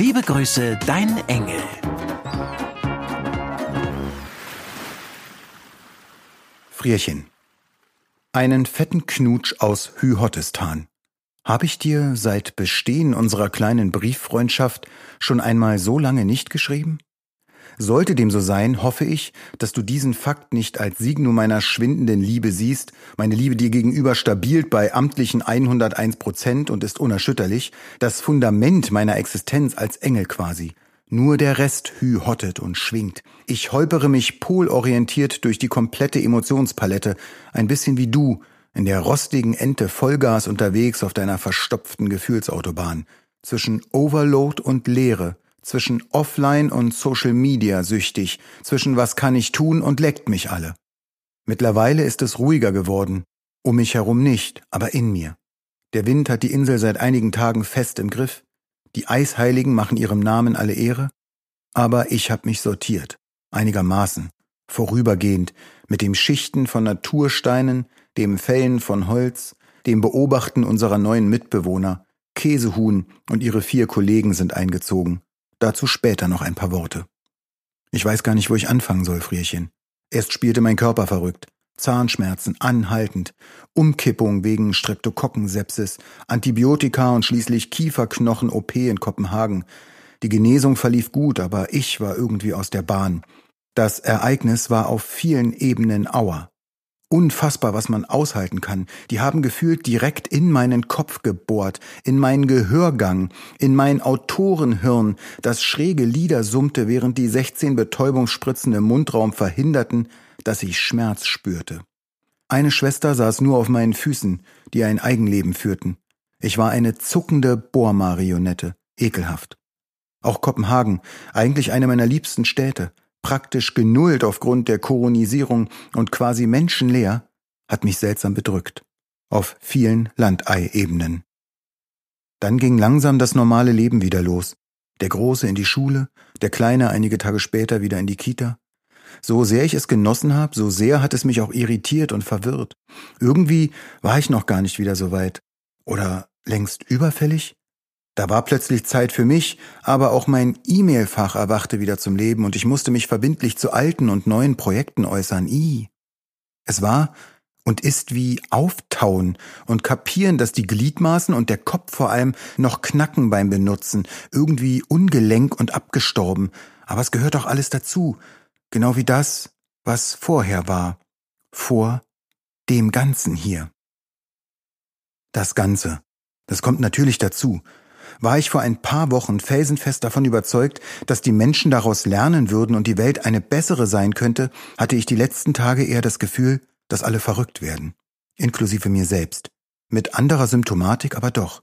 Liebe Grüße, dein Engel. Frierchen. Einen fetten Knutsch aus Hyhottistan. Habe ich dir seit Bestehen unserer kleinen Brieffreundschaft schon einmal so lange nicht geschrieben? Sollte dem so sein, hoffe ich, dass du diesen Fakt nicht als Signum meiner schwindenden Liebe siehst, meine Liebe dir gegenüber stabilt bei amtlichen 101 Prozent und ist unerschütterlich, das Fundament meiner Existenz als Engel quasi. Nur der Rest hü-hottet und schwingt. Ich holpere mich polorientiert durch die komplette Emotionspalette, ein bisschen wie du, in der rostigen Ente Vollgas unterwegs auf deiner verstopften Gefühlsautobahn, zwischen Overload und Leere, zwischen Offline und Social Media süchtig, zwischen was kann ich tun und leckt mich alle. Mittlerweile ist es ruhiger geworden, um mich herum nicht, aber in mir. Der Wind hat die Insel seit einigen Tagen fest im Griff, die Eisheiligen machen ihrem Namen alle Ehre, aber ich hab mich sortiert, einigermaßen, vorübergehend, mit dem Schichten von Natursteinen, dem Fällen von Holz, dem Beobachten unserer neuen Mitbewohner, Käsehuhn und ihre vier Kollegen sind eingezogen. Dazu später noch ein paar Worte. Ich weiß gar nicht, wo ich anfangen soll, Frierchen. Erst spielte mein Körper verrückt. Zahnschmerzen anhaltend, Umkippung wegen Streptokokkensepsis, Antibiotika und schließlich Kieferknochen-OP in Kopenhagen. Die Genesung verlief gut, aber ich war irgendwie aus der Bahn. Das Ereignis war auf vielen Ebenen Auer. Unfassbar, was man aushalten kann. Die haben gefühlt direkt in meinen Kopf gebohrt, in meinen Gehörgang, in mein Autorenhirn, das schräge Lieder summte, während die 16 Betäubungsspritzen im Mundraum verhinderten, dass ich Schmerz spürte. Eine Schwester saß nur auf meinen Füßen, die ein Eigenleben führten. Ich war eine zuckende Bohrmarionette, ekelhaft. Auch Kopenhagen, eigentlich eine meiner liebsten Städte, praktisch genullt aufgrund der Koronisierung und quasi menschenleer, hat mich seltsam bedrückt. Auf vielen Landei-Ebenen. Dann ging langsam das normale Leben wieder los. Der Große in die Schule, der Kleine einige Tage später wieder in die Kita. So sehr ich es genossen habe, so sehr hat es mich auch irritiert und verwirrt. Irgendwie war ich noch gar nicht wieder so weit. Oder längst überfällig? Da war plötzlich Zeit für mich, aber auch mein E-Mail-Fach erwachte wieder zum Leben und ich musste mich verbindlich zu alten und neuen Projekten äußern. I. Es war und ist wie Auftauen und kapieren, dass die Gliedmaßen und der Kopf vor allem noch knacken beim Benutzen, irgendwie ungelenk und abgestorben. Aber es gehört doch alles dazu. Genau wie das, was vorher war. Vor dem Ganzen hier. Das Ganze. Das kommt natürlich dazu war ich vor ein paar Wochen felsenfest davon überzeugt, dass die Menschen daraus lernen würden und die Welt eine bessere sein könnte, hatte ich die letzten Tage eher das Gefühl, dass alle verrückt werden, inklusive mir selbst. Mit anderer Symptomatik aber doch.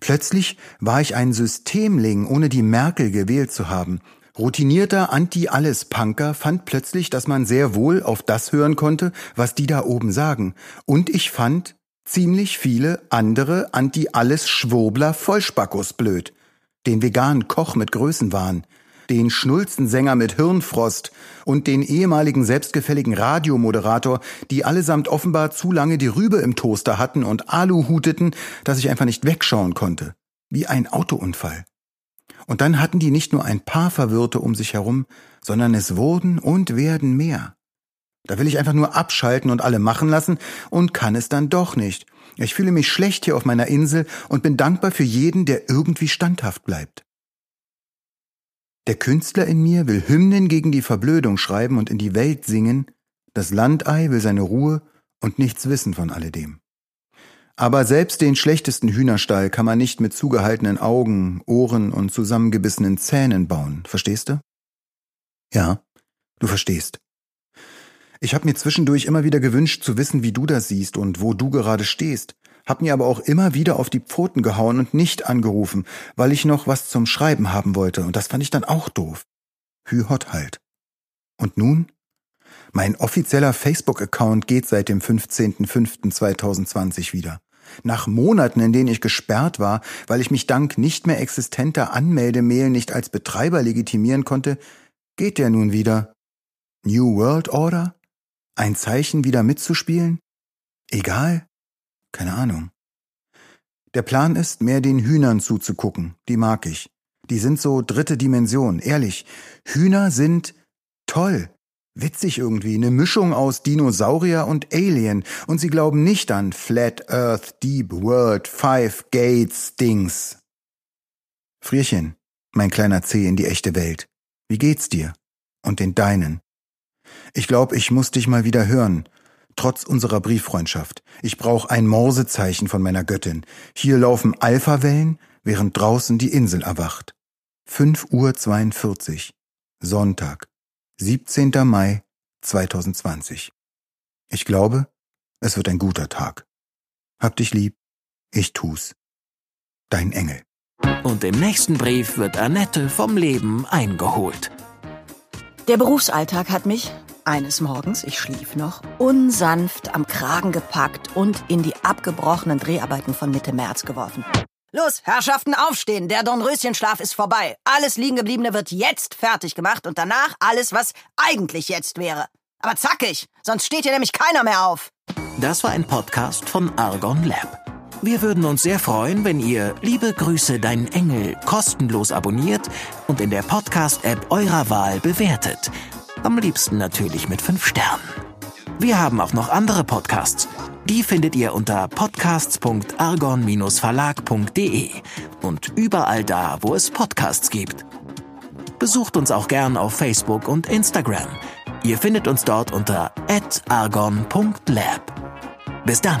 Plötzlich war ich ein Systemling, ohne die Merkel gewählt zu haben. Routinierter Anti-Alles-Punker fand plötzlich, dass man sehr wohl auf das hören konnte, was die da oben sagen. Und ich fand, ziemlich viele andere Anti-Alles-Schwurbler Vollspackos blöd. Den veganen Koch mit Größenwahn, den Schnulzensänger mit Hirnfrost und den ehemaligen selbstgefälligen Radiomoderator, die allesamt offenbar zu lange die Rübe im Toaster hatten und Alu huteten, dass ich einfach nicht wegschauen konnte. Wie ein Autounfall. Und dann hatten die nicht nur ein paar Verwirrte um sich herum, sondern es wurden und werden mehr. Da will ich einfach nur abschalten und alle machen lassen und kann es dann doch nicht. Ich fühle mich schlecht hier auf meiner Insel und bin dankbar für jeden, der irgendwie standhaft bleibt. Der Künstler in mir will Hymnen gegen die Verblödung schreiben und in die Welt singen, das Landei will seine Ruhe und nichts wissen von alledem. Aber selbst den schlechtesten Hühnerstall kann man nicht mit zugehaltenen Augen, Ohren und zusammengebissenen Zähnen bauen, verstehst du? Ja, du verstehst. Ich habe mir zwischendurch immer wieder gewünscht zu wissen, wie du das siehst und wo du gerade stehst. hab mir aber auch immer wieder auf die Pfoten gehauen und nicht angerufen, weil ich noch was zum Schreiben haben wollte, und das fand ich dann auch doof. Hü hot halt. Und nun? Mein offizieller Facebook-Account geht seit dem 15.05.2020 wieder. Nach Monaten, in denen ich gesperrt war, weil ich mich dank nicht mehr existenter Anmeldemail nicht als Betreiber legitimieren konnte, geht der nun wieder. New World Order? Ein Zeichen wieder mitzuspielen? Egal? Keine Ahnung. Der Plan ist, mehr den Hühnern zuzugucken. Die mag ich. Die sind so dritte Dimension. Ehrlich. Hühner sind toll. Witzig irgendwie, eine Mischung aus Dinosaurier und Alien. Und sie glauben nicht an Flat Earth, Deep World, Five Gates, Dings. Frierchen, mein kleiner Zeh in die echte Welt. Wie geht's dir? Und den deinen? Ich glaub, ich muss dich mal wieder hören. Trotz unserer Brieffreundschaft. Ich brauch ein Morsezeichen von meiner Göttin. Hier laufen Alphawellen, während draußen die Insel erwacht. 5 Uhr 42. Sonntag. 17. Mai 2020. Ich glaube, es wird ein guter Tag. Hab dich lieb, ich tu's. Dein Engel. Und im nächsten Brief wird Annette vom Leben eingeholt. Der Berufsalltag hat mich, eines Morgens, ich schlief noch, unsanft am Kragen gepackt und in die abgebrochenen Dreharbeiten von Mitte März geworfen. Los, Herrschaften, aufstehen. Der Dornröschenschlaf ist vorbei. Alles Liegengebliebene wird jetzt fertig gemacht und danach alles, was eigentlich jetzt wäre. Aber zackig, sonst steht hier nämlich keiner mehr auf. Das war ein Podcast von Argon Lab. Wir würden uns sehr freuen, wenn ihr Liebe Grüße, dein Engel kostenlos abonniert und in der Podcast-App eurer Wahl bewertet. Am liebsten natürlich mit fünf Sternen. Wir haben auch noch andere Podcasts. Die findet ihr unter podcasts.argon-verlag.de und überall da, wo es Podcasts gibt. Besucht uns auch gern auf Facebook und Instagram. Ihr findet uns dort unter argon.lab. Bis dann.